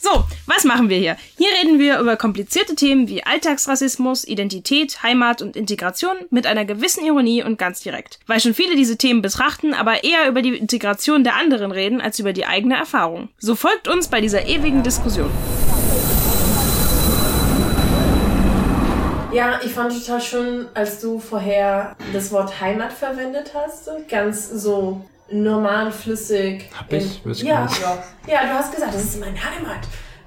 So, was machen wir hier? Hier reden wir über komplizierte Themen wie Alltagsrassismus, Identität, Heimat und Integration mit einer gewissen Ironie und ganz direkt. Weil schon viele diese Themen betrachten, aber eher über die Integration der anderen reden als über die eigene Erfahrung. So folgt uns bei dieser ewigen Diskussion. Ja, ich fand total schön, als du vorher das Wort Heimat verwendet hast. Ganz so normal, flüssig. Hab ich? Ich ja, nicht. ja, ja, du hast gesagt, das ist meine Heimat.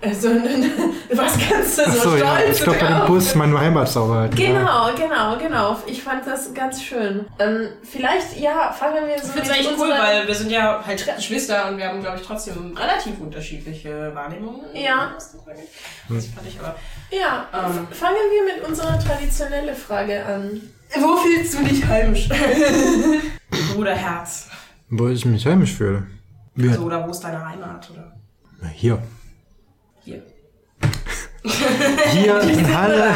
Also, du warst ganz so, Achso, ja. stolz. Ich glaube bei dem. Bus meine Heimatsauber halt. Genau, genau, genau. Ich fand das ganz schön. Ähm, vielleicht, ja, fangen wir so Ich finde es eigentlich cool, weil wir sind ja halt Geschwister und wir haben, glaube ich, trotzdem relativ unterschiedliche Wahrnehmungen. Ja. was das fand ich aber. Ja, Ähm. fangen wir mit unserer traditionellen Frage an. Wo fühlst du dich heimisch? Bruderherz. Wo ich mich heimisch fühle. Ja, So, oder wo ist deine Heimat? Oder hier. hier. Hier in Halle.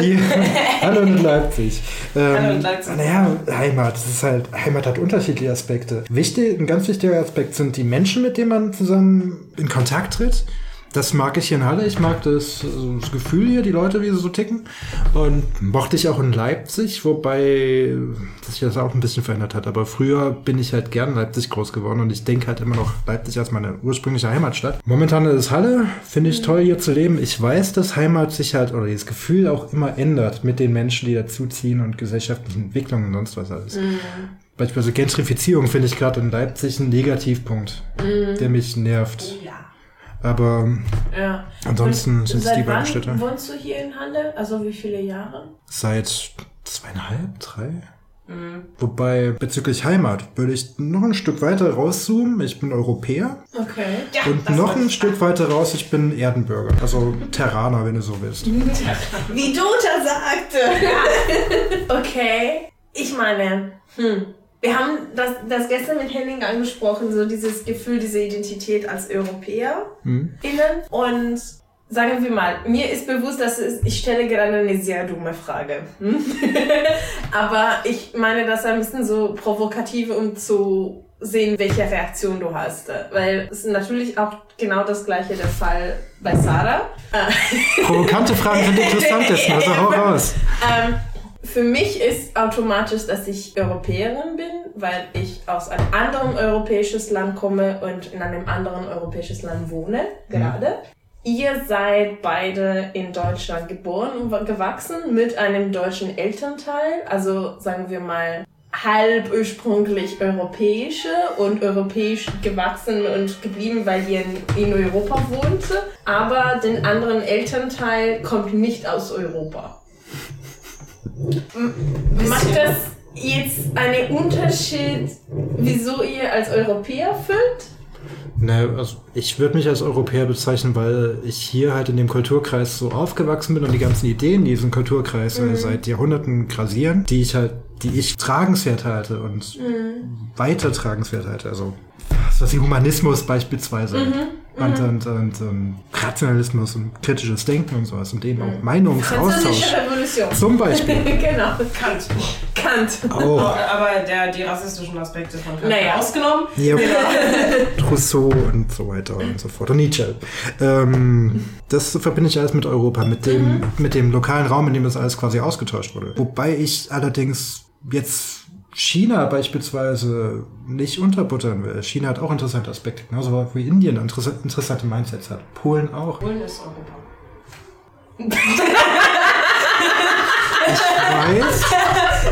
Hier, Halle und Leipzig. Ähm, Halle und Leipzig. Naja, Heimat. Das ist halt, Heimat hat unterschiedliche Aspekte. Wichtig, ein ganz wichtiger Aspekt sind die Menschen, mit denen man zusammen in Kontakt tritt. Das mag ich hier in Halle. Ich mag das, also das Gefühl hier, die Leute, wie sie so ticken. Und mochte ich auch in Leipzig, wobei sich das auch ein bisschen verändert hat. Aber früher bin ich halt gern in Leipzig groß geworden und ich denke halt immer noch Leipzig als meine ursprüngliche Heimatstadt. Momentan ist es Halle. Finde ich toll, hier zu leben. Ich weiß, dass Heimat sich halt, oder dieses Gefühl auch immer ändert mit den Menschen, die dazuziehen und gesellschaftlichen Entwicklungen und sonst was alles. Beispielsweise Gentrifizierung finde ich gerade in Leipzig einen Negativpunkt, der mich nervt. Aber Ja. ansonsten Und sind es die beiden Städte. wohnst du hier in Halle? Also wie viele Jahre? Seit zweieinhalb, drei? Wobei bezüglich Heimat würde ich noch ein Stück weiter rauszoomen. Ich bin Europäer. Okay. ja Und noch ein Stück weiter raus, ich bin Erdenbürger. Also Terraner, wenn du so willst. Wie Dota sagte. okay. Ich meine, hm. Wir haben das, das gestern mit Henning angesprochen, so dieses Gefühl, diese Identität als Europäer Hm? innen. Und sagen wir mal, mir ist bewusst, dass es, ich stelle gerade eine sehr dumme Frage. Hm? Aber ich meine das ein bisschen so provokativ, um zu sehen, welche Reaktion du hast. Weil es ist natürlich auch genau das gleiche der Fall bei Sarah. Provokante Fragen sind interessant, Essen, also hau raus. Ähm, für mich ist automatisch, dass ich Europäerin bin, weil ich aus einem anderen europäisches Land komme und in einem anderen europäisches Land wohne, gerade. Ihr seid beide in Deutschland geboren und gewachsen mit einem deutschen Elternteil, also sagen wir mal halb ursprünglich europäische und europäisch gewachsen und geblieben, weil ihr in, in Europa wohnte, aber den anderen Elternteil kommt nicht aus Europa. Macht das jetzt einen Unterschied, wieso ihr als Europäer fühlt? Ne, also ich würde mich als Europäer bezeichnen, weil ich hier halt in dem Kulturkreis so aufgewachsen bin und die ganzen Ideen, die diesen Kulturkreis äh, seit Jahrhunderten grasieren, die ich halt, die ich tragenswert halte und weiter tragenswert halte. Also was wie Humanismus beispielsweise. Und, und, und, und Rationalismus und kritisches Denken und sowas und eben auch Meinungsaustausch. Französische Revolution. Zum Beispiel. genau. Kant. Kant. Auch. Aber der, die rassistischen Aspekte von Kant Naja. ausgenommen. Ja, Rousseau und so weiter und so fort. Und Nietzsche. Ähm, das verbinde ich alles mit Europa, mit dem, mit dem lokalen Raum, in dem das alles quasi ausgetauscht wurde. Wobei ich allerdings jetzt China beispielsweise nicht unterbuttern will. China hat auch interessante Aspekte, genauso wie Indien interessa- interessante Mindsets hat. Polen auch. Polen ist Europa. Ich weiß.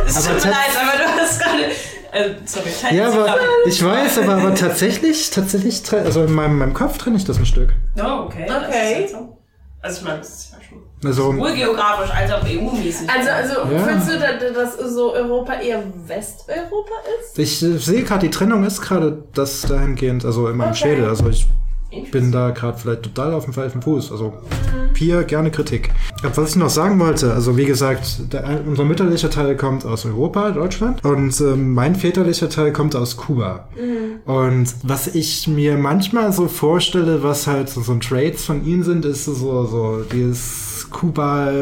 Es Aber tut mir leid, aber du hast gerade. Äh, sorry. Ja, aber ich weiß, aber, aber tatsächlich, tatsächlich, also in meinem, meinem Kopf trenne ich das ein Stück. Oh, okay. Das Okay. Also ich meine, das ist ja schon Also, sowohl geografisch als auch EU-mäßig. Also, also Ja. fühlst du, da- dass so Europa eher Westeuropa ist? Ich äh, sehe gerade, die Trennung ist gerade das dahingehend, also in meinem Okay. Schädel. Also ich bin da gerade vielleicht total auf dem falschen Fuß. Also hier gerne Kritik. Was ich noch sagen wollte, also wie gesagt, der, unser mütterlicher Teil kommt aus Europa, Deutschland, und ähm, mein väterlicher Teil kommt aus Kuba. Und was ich mir manchmal so vorstelle, was halt so, so ein Trades von ihnen sind, ist so, so dieses Kuba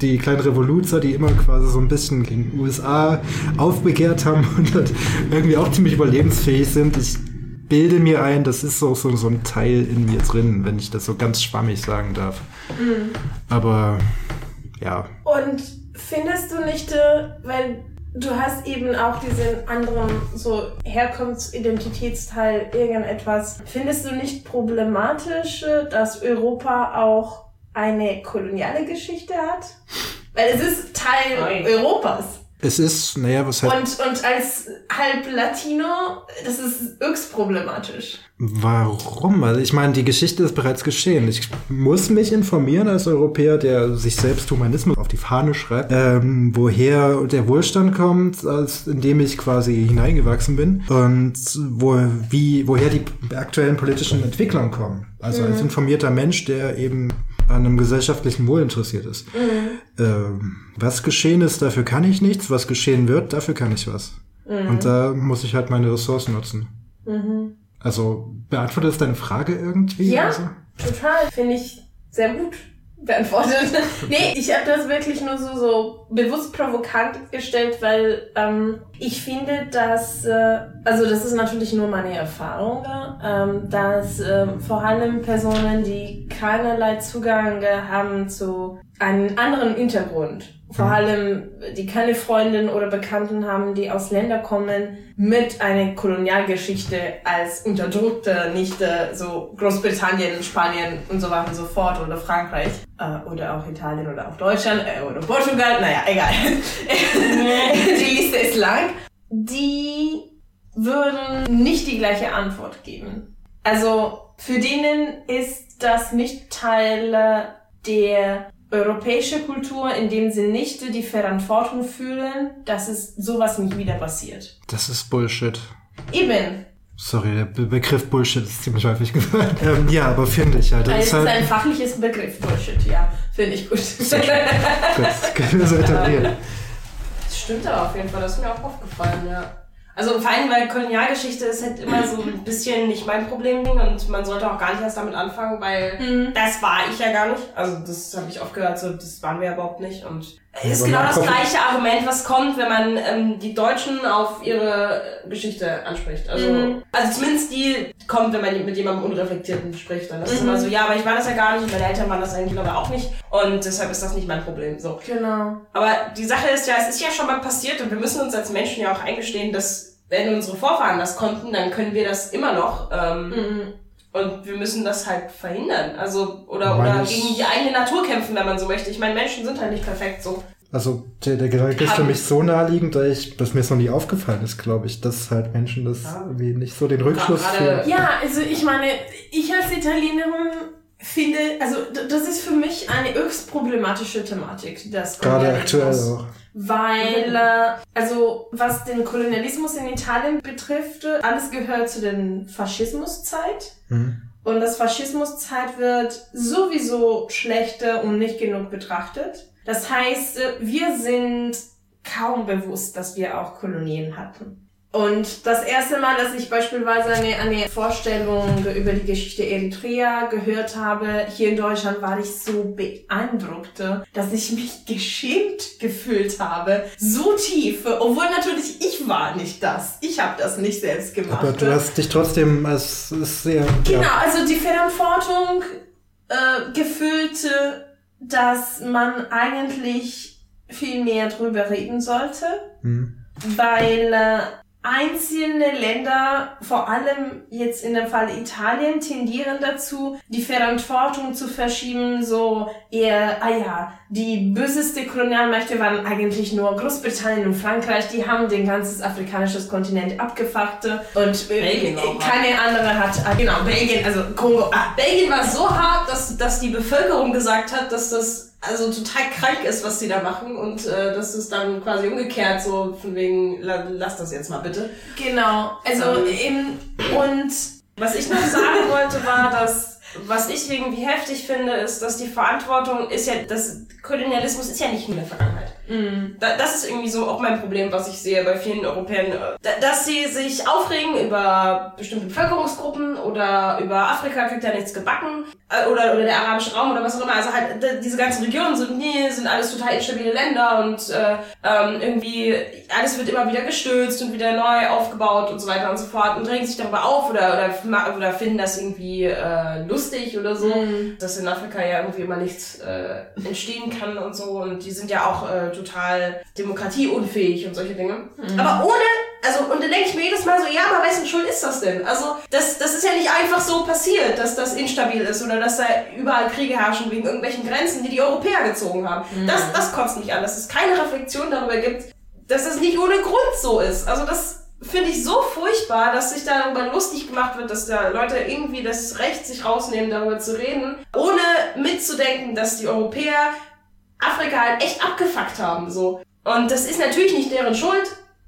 die kleinen Revoluzer, die immer quasi so ein bisschen gegen die USA aufbegehrt haben und halt irgendwie auch ziemlich überlebensfähig sind. Ich bilde mir ein, das ist auch so, so ein Teil in mir drin, wenn ich das so ganz schwammig sagen darf. Aber ja, Und findest du nicht, äh, weil du hast eben auch diesen anderen so Herkunftsidentitätsteil irgendetwas, findest du nicht problematisch, äh, dass Europa auch eine koloniale Geschichte hat? Weil es ist Teil Nein. Europas. Es ist, naja, was halt, Und, und als halb Latino, das ist höchst problematisch. warum? Also ich meine, die Geschichte ist bereits geschehen. Ich muss mich informieren als Europäer, der sich selbst Humanismus auf die Fahne schreibt, ähm, woher der Wohlstand kommt, als indem ich quasi hineingewachsen bin und wo, wie, woher die aktuellen politischen Entwicklungen kommen. Also als informierter Mensch, der eben an einem gesellschaftlichen Wohl interessiert ist. Ähm, was geschehen ist, dafür kann ich nichts. Was geschehen wird, dafür kann ich was. Und da muss ich halt meine Ressourcen nutzen. Also beantwortet das deine Frage irgendwie? Ja. Also? Total, finde ich sehr gut beantwortet. nee, ich habe das wirklich nur so, so bewusst provokant gestellt, weil ähm, ich finde, dass, äh, also das ist natürlich nur meine Erfahrung, ähm, dass ähm, vor allem Personen, die keinerlei Zugang haben zu einem anderen Hintergrund, vor allem die keine Freundinnen oder Bekannten haben, die aus Ländern kommen mit einer Kolonialgeschichte als unterdrückte, nicht äh, so Großbritannien, Spanien und so weiter und so fort oder Frankreich äh, oder auch Italien oder auch Deutschland äh, oder Portugal, naja, egal. die Liste ist lang. Die würden nicht die gleiche Antwort geben. Also für denen ist das nicht Teil der europäische Kultur, in dem sie nicht die Verantwortung fühlen, dass es sowas nicht wieder passiert. Das ist Bullshit. Eben. Sorry, der Be Begriff Bullshit ist ziemlich häufig gesagt. ähm, ja, aber finde ich halt. Also Das es ist ist halt ein fachliches Begriff, Bullshit, ja. Finde ich gut. gut, können wir so etablieren. Das stimmt aber auf jeden Fall, das ist mir auch aufgefallen, ja. Also vor allem, weil Kolonialgeschichte ist halt immer so ein bisschen nicht mein Problemding und man sollte auch gar nicht erst damit anfangen, weil Mhm. das war ich ja gar nicht. Also das habe ich oft gehört, so das waren wir überhaupt nicht und ist aber genau das gleiche Argument, was kommt, wenn man ähm, die Deutschen auf ihre Geschichte anspricht. Also, Mhm. also zumindest die kommt, wenn man mit jemandem Unreflektierten spricht. Dann ist es Mhm. immer so, ja, aber ich war das ja gar nicht, meine Eltern waren das eigentlich aber auch nicht und deshalb ist das nicht mein Problem. So. Genau. Aber die Sache ist ja, es ist ja schon mal passiert und wir müssen uns als Menschen ja auch eingestehen, dass wenn unsere Vorfahren das konnten, dann können wir das immer noch. Ähm, Mhm. Und wir müssen das halt verhindern. Also, oder, oder gegen die eigene Natur kämpfen, wenn man so möchte. Ich meine, Menschen sind halt nicht perfekt so. Also der, der Gedanke ist für mich so naheliegend, dass, ich, dass mir es noch nie aufgefallen ist, glaube ich, dass halt Menschen das Ja. irgendwie nicht so den Rückschluss für. Ja, also ich meine, ich als Italienerin finde, also das ist für mich eine höchst problematische Thematik, das Gerade aktuell Kolonialismus. auch. Weil, äh, also was den Kolonialismus in Italien betrifft, alles gehört zu den Faschismuszeit. Mhm. Und das Faschismuszeit wird sowieso schlechter und nicht genug betrachtet. Das heißt, äh, wir sind kaum bewusst, dass wir auch Kolonien hatten. Und das erste Mal, dass ich beispielsweise eine, eine Vorstellung über die Geschichte Eritrea gehört habe, hier in Deutschland war ich so beeindruckt, dass ich mich geschämt gefühlt habe. So tief, obwohl natürlich ich war nicht das. Ich habe das nicht selbst gemacht. Aber du hast dich trotzdem als sehr. Genau, Ja, also die Verantwortung äh, gefühlt, äh, dass man eigentlich viel mehr drüber reden sollte, hm. weil äh, einzelne Länder, vor allem jetzt in dem Fall Italien, tendieren dazu, die Verantwortung zu verschieben, so eher, ah ja, die böseste Kolonialmächte waren eigentlich nur Großbritannien und Frankreich, die haben den ganzen afrikanischen Kontinent abgefuckt und äh, Belgien auch, keine andere hat, ah, genau, Belgien, also Kongo, ah, Belgien war so hart, dass, dass die Bevölkerung gesagt hat, dass das also total krank ist, was die da machen und äh, das ist dann quasi umgekehrt, so von wegen, la, lass das jetzt mal bitte. Genau, also Ähm. eben, und Was ich noch sagen wollte, war, dass was ich irgendwie heftig finde, ist, dass die Verantwortung ist ja, das Kolonialismus ist ja nicht nur in der Vergangenheit. Mhm. Da, das ist irgendwie so auch mein Problem, was ich sehe bei vielen Europäern, da, dass sie sich aufregen über bestimmte Bevölkerungsgruppen oder über Afrika kriegt ja nichts gebacken äh, oder, oder der arabische Raum oder was auch immer. Also halt diese ganzen Regionen sind nee, sind alles total instabile Länder und äh, ähm, irgendwie alles wird immer wieder gestürzt und wieder neu aufgebaut und so weiter und so fort und regen sich darüber auf oder oder, oder finden das irgendwie äh, lustig oder so, dass in Afrika ja irgendwie immer nichts äh, entstehen kann und so und die sind ja auch äh, total demokratieunfähig und solche Dinge. Aber ohne, also und dann denke ich mir jedes Mal so, ja, aber wessen Schuld ist das denn? Also das, das ist ja nicht einfach so passiert, dass das instabil ist oder dass da überall Kriege herrschen wegen irgendwelchen Grenzen, die die Europäer gezogen haben. Das, das kotzt mich an, dass es keine Reflexion darüber gibt, dass es nicht ohne Grund so ist. Also das finde ich so furchtbar, dass sich darüber lustig gemacht wird, dass da Leute irgendwie das Recht sich rausnehmen, darüber zu reden, ohne mitzudenken, dass die Europäer Afrika halt echt abgefuckt haben, so. Und das ist natürlich nicht deren Schuld,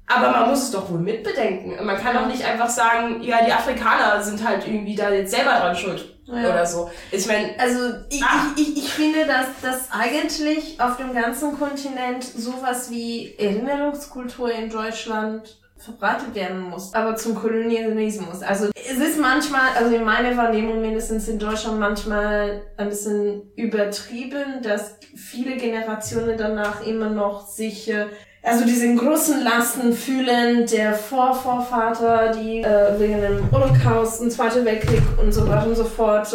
aber man muss es doch wohl mitbedenken. Man kann doch nicht einfach sagen, ja, die Afrikaner sind halt irgendwie da jetzt selber dran schuld. Ja. Oder so. Ich meine, Also ich, Ah. ich, ich, ich finde, dass, dass eigentlich auf dem ganzen Kontinent sowas wie Erinnerungskultur in Deutschland verbreitet werden muss, aber zum Kolonialismus. Also es ist manchmal, also in meiner Wahrnehmung mindestens in Deutschland manchmal ein bisschen übertrieben, dass viele Generationen danach immer noch sich äh, also diesen großen Lasten fühlen der Vorvorvater, die äh, wegen dem Holocaust, und Zweiter Weltkrieg und so weiter und so fort.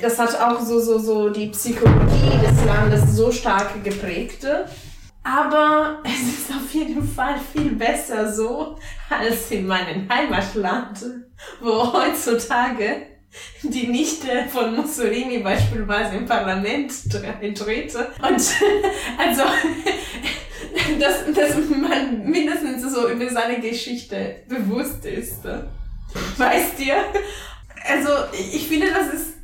Das hat auch so so so die Psychologie des Landes so stark geprägt. Aber es ist auf jeden Fall viel besser so als in meinem Heimatland, wo heutzutage die Nichte von Mussolini beispielsweise im Parlament trete. Und also, dass, dass man mindestens so über seine Geschichte bewusst ist. Weißt ihr? Also, ich finde, das ist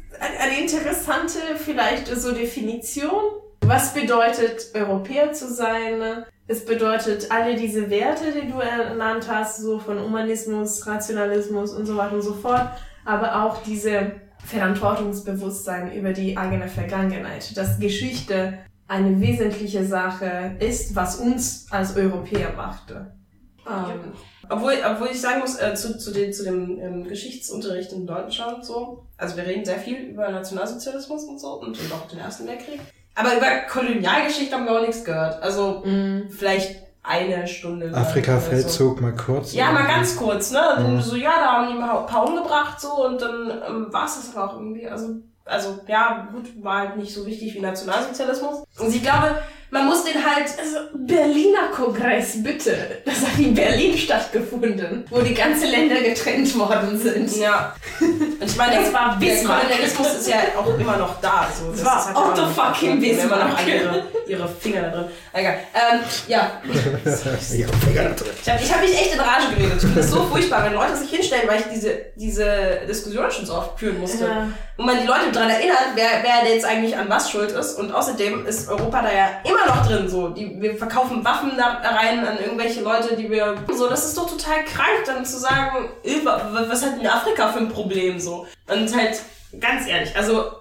eine interessante, vielleicht so Definition. Was bedeutet, Europäer zu sein? Es bedeutet alle diese Werte, die du ernannt hast, so von Humanismus, Rationalismus und so weiter und so fort, aber auch diese Verantwortungsbewusstsein über die eigene Vergangenheit, dass Geschichte eine wesentliche Sache ist, was uns als Europäer machte. Ähm, Obwohl, obwohl ich sagen muss, äh, zu, zu, den, zu dem ähm, Geschichtsunterricht in Deutschland so, also wir reden sehr viel über Nationalsozialismus und so und auch den Ersten Weltkrieg. Aber über Kolonialgeschichte haben wir auch nichts gehört. Also mh. vielleicht eine Stunde. lang Afrika-Feldzug mal kurz. So. Ja, mal irgendwie. ganz kurz, ne? Mhm. So, ja, da haben die mal ein paar umgebracht so und dann ähm, war es das aber auch irgendwie. Also, also ja, gut, war halt nicht so wichtig wie Nationalsozialismus. Und ich glaube, man muss den halt. Also, Berliner Kongress, bitte. Das hat in Berlin stattgefunden, wo die ganzen Länder getrennt worden sind. Ja. Und ich meine, Das war der Bismarck. Kolonialismus ist ja auch immer noch da. So. Das war halt immer noch- fucking haben immer noch Bismarck. ihre, ihre Finger da drin. Egal. Ähm, ja. Ja, Finger da drin. Ich habe ich hab mich echt in Rage geredet. Ich finde es so furchtbar, wenn Leute sich hinstellen, weil ich diese, diese Diskussion schon so oft führen musste. Ja. Und man die Leute daran erinnert, wer, wer jetzt eigentlich an was schuld ist. Und außerdem ist Europa da ja immer noch drin. So, die, wir verkaufen Waffen da rein an irgendwelche Leute, die wir. So, das ist doch total krank, dann zu sagen, äh, wa- wa- was hat denn Afrika für ein Problem so? Und halt, ganz ehrlich, also,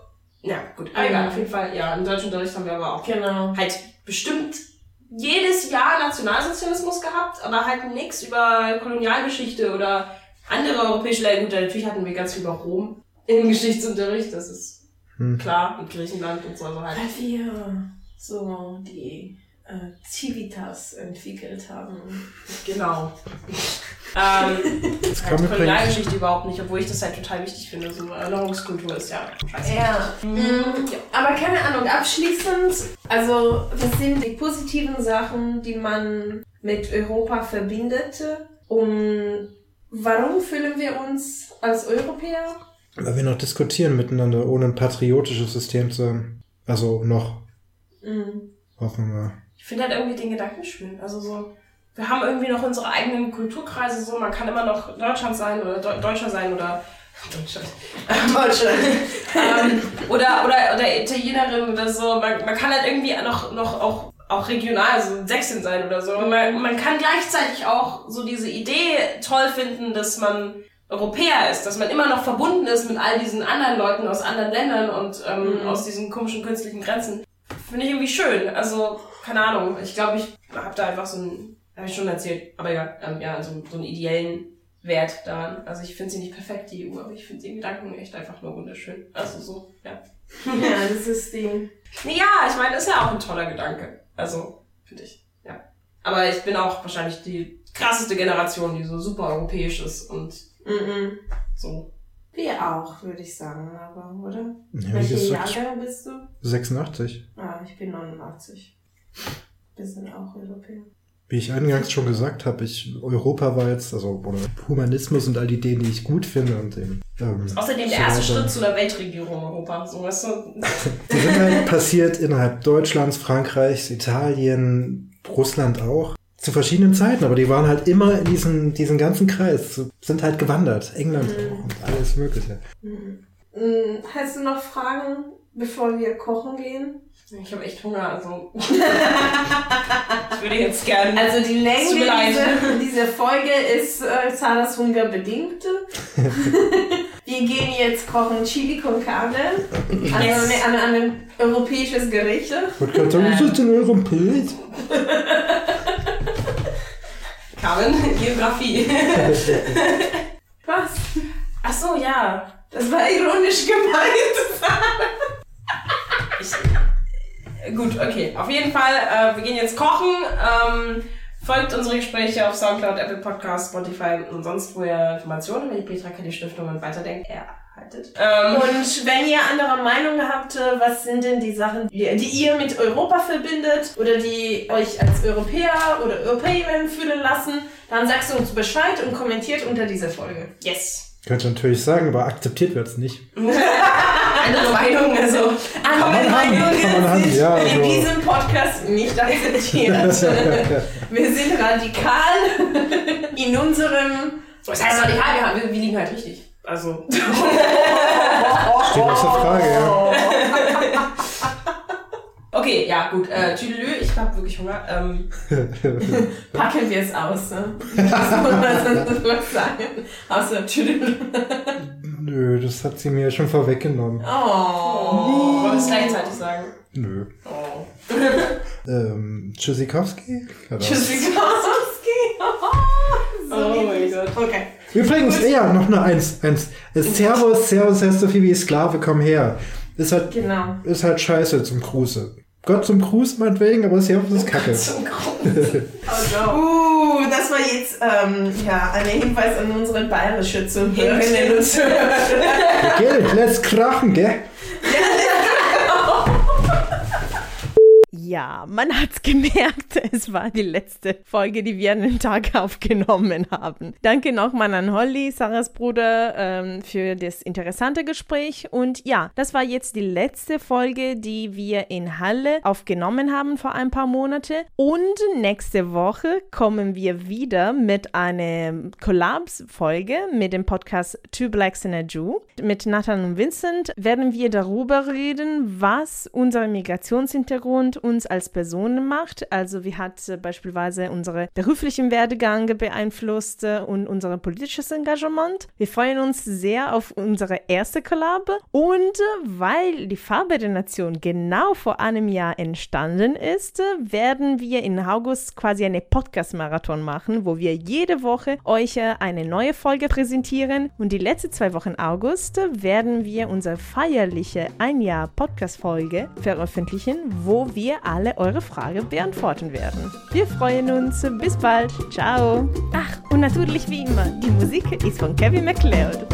ja, gut, aber egal, auf jeden Fall, ja, im deutschen Unterricht haben wir aber auch Genau. halt bestimmt jedes Jahr Nationalsozialismus gehabt, aber halt nichts über Kolonialgeschichte oder andere europäische Länder. Gut, natürlich hatten wir ganz viel über Rom im Geschichtsunterricht, das ist Hm. klar, und Griechenland und so also halt. Weil wir so die äh, Civitas entwickelt haben. Genau. Ähm, Jetzt halt kam übrigens, Kolonialgeschichte überhaupt nicht, obwohl ich das halt total wichtig finde. So Erinnerungskultur ist ja scheiße. Ja. Mhm. Aber keine Ahnung, abschließend, also was sind die positiven Sachen, die man mit Europa verbindet? Und warum fühlen wir uns als Europäer? weil wir noch diskutieren miteinander, ohne ein patriotisches System zu haben. Also noch, Mhm. hoffen wir. Ich finde halt irgendwie den Gedanken schön. Also so, wir haben irgendwie noch unsere eigenen Kulturkreise, so, man kann immer noch Deutschland sein oder Deu Deutscher sein oder Deutschland. Deutschland. ähm, oder, oder, oder Italienerin oder so. Man, man kann halt irgendwie noch, noch auch, auch regional, so ein Sächsin sein oder so. Und man, man kann gleichzeitig auch so diese Idee toll finden, dass man Europäer ist, dass man immer noch verbunden ist mit all diesen anderen Leuten aus anderen Ländern und ähm, Mhm. aus diesen komischen künstlichen Grenzen. Finde ich irgendwie schön. Also, keine Ahnung. Ich glaube, ich habe da einfach so einen, habe ich schon erzählt, aber egal, ähm, ja, so, so einen ideellen Wert daran. Also ich finde sie nicht perfekt, die EU, aber ich finde den Gedanken echt einfach nur wunderschön. Also so, ja. Ja, das ist die. Ja, ich meine, ist ja auch ein toller Gedanke. Also, finde ich, ja. Aber ich bin auch wahrscheinlich die krasseste Generation, die so super europäisch ist und Mhm. so. Wir auch, würde ich sagen, aber, oder? Ja, wie Welche Jahrgang bist du? 86. Ah, ich bin 89. Wir sind auch Europäer. Wie ich eingangs schon gesagt habe, ich Europa war jetzt, also oder Humanismus und all die Ideen, die ich gut finde und eben. Ähm, Außerdem der erste. Schritt zu einer Weltregierung Europa. So, weißt du? Die sind halt passiert innerhalb Deutschlands, Frankreichs, Italien, Russland auch. Zu verschiedenen Zeiten, aber die waren halt immer in diesem, diesen ganzen Kreis, sind halt gewandert. England auch und alles Mögliche. Mhm. Hast du noch Fragen, bevor wir kochen gehen? Ich habe echt Hunger, also. ich würde jetzt gerne. Also die Länge dieser, dieser Folge ist äh, Saras Hunger bedingt. wir gehen jetzt kochen Chili con Carne. Also Yes. an, an ein europäisches Gericht. Kannst du, was ist in eurem Bild? Carmen, Geografie. Was? Ach so, ja. Das war ironisch gemeint. Ich, gut, okay. Auf jeden Fall, äh, wir gehen jetzt kochen. Ähm, folgt unsere Gespräche auf Soundcloud, Apple Podcasts, Spotify und sonst, wo ihr Informationen über die Petra Kelly Stiftung und weiterdenkt erhaltet. Ähm, Und wenn ihr andere Meinung habt, äh, was sind denn die Sachen, die, die ihr mit Europa verbindet oder die euch als Europäer oder Europäerin fühlen lassen, dann sagst du uns Bescheid und kommentiert unter dieser Folge. yes. Könnte natürlich sagen, aber akzeptiert wird's nicht. Andere Meinung, also. Andere man haben, Meinungen kann man haben, sind ja, in also. diesem Podcast nicht akzeptiert. wir sind radikal in unserem... Was heißt radikal? Wir, haben- wir, liegen halt richtig. Also. Steht außer Frage, ja. Okay, ja, gut. Äh, Tüdelü, ich hab wirklich Hunger. Ähm, Packen wir es aus, ne? Das muss man sagen. Außer Tüdelü. Nö, das hat sie mir schon vorweggenommen. Oh. wollen wir es gleichzeitig sagen? Nö. Oh. Ähm, Tschüssikowski? Tschüssikowski. so Oh mein. Gott. Okay. Übrigens, ja, noch nur eins. eins. Servus, Servus heißt so viel wie Sklave, komm her. Ist halt, Genau. ist halt scheiße zum Gruße. Gott zum Gruß meinetwegen, aber Servus ist kacke. Zum Gruß. Uh, das war jetzt ähm, ja, ein Hinweis an unsere bayerische Zuhörerinnen und Zuhörer. Gell, let's krachen, gell? Ja, man hat's gemerkt. Es war die letzte Folge, die wir an den Tag aufgenommen haben. Danke nochmal an Holly, Sarahs Bruder, ähm, für das interessante Gespräch. Und ja, das war jetzt die letzte Folge, die wir in Halle aufgenommen haben vor ein paar Monate. Und nächste Woche kommen wir wieder mit einer Collabs-Folge mit dem Podcast Two Blacks and a Jew. Mit Nathan und Vincent werden wir darüber reden, was unser Migrationshintergrund uns als Personen macht. Also wie hat äh, beispielsweise unsere beruflichen Werdegang beeinflusst äh, und unser politisches Engagement. Wir freuen uns sehr auf unsere erste Collab und äh, weil die Farbe der Nation genau vor einem Jahr entstanden ist, werden wir in August quasi eine Podcast-Marathon machen, wo wir jede Woche euch eine neue Folge präsentieren und die letzten zwei Wochen August werden wir unsere feierliche ein Jahr Podcast-Folge veröffentlichen, wo wir alle eure Fragen beantworten werden. Wir freuen uns. Bis bald. Ciao. Ach, und natürlich wie immer, die Musik ist von Kevin MacLeod.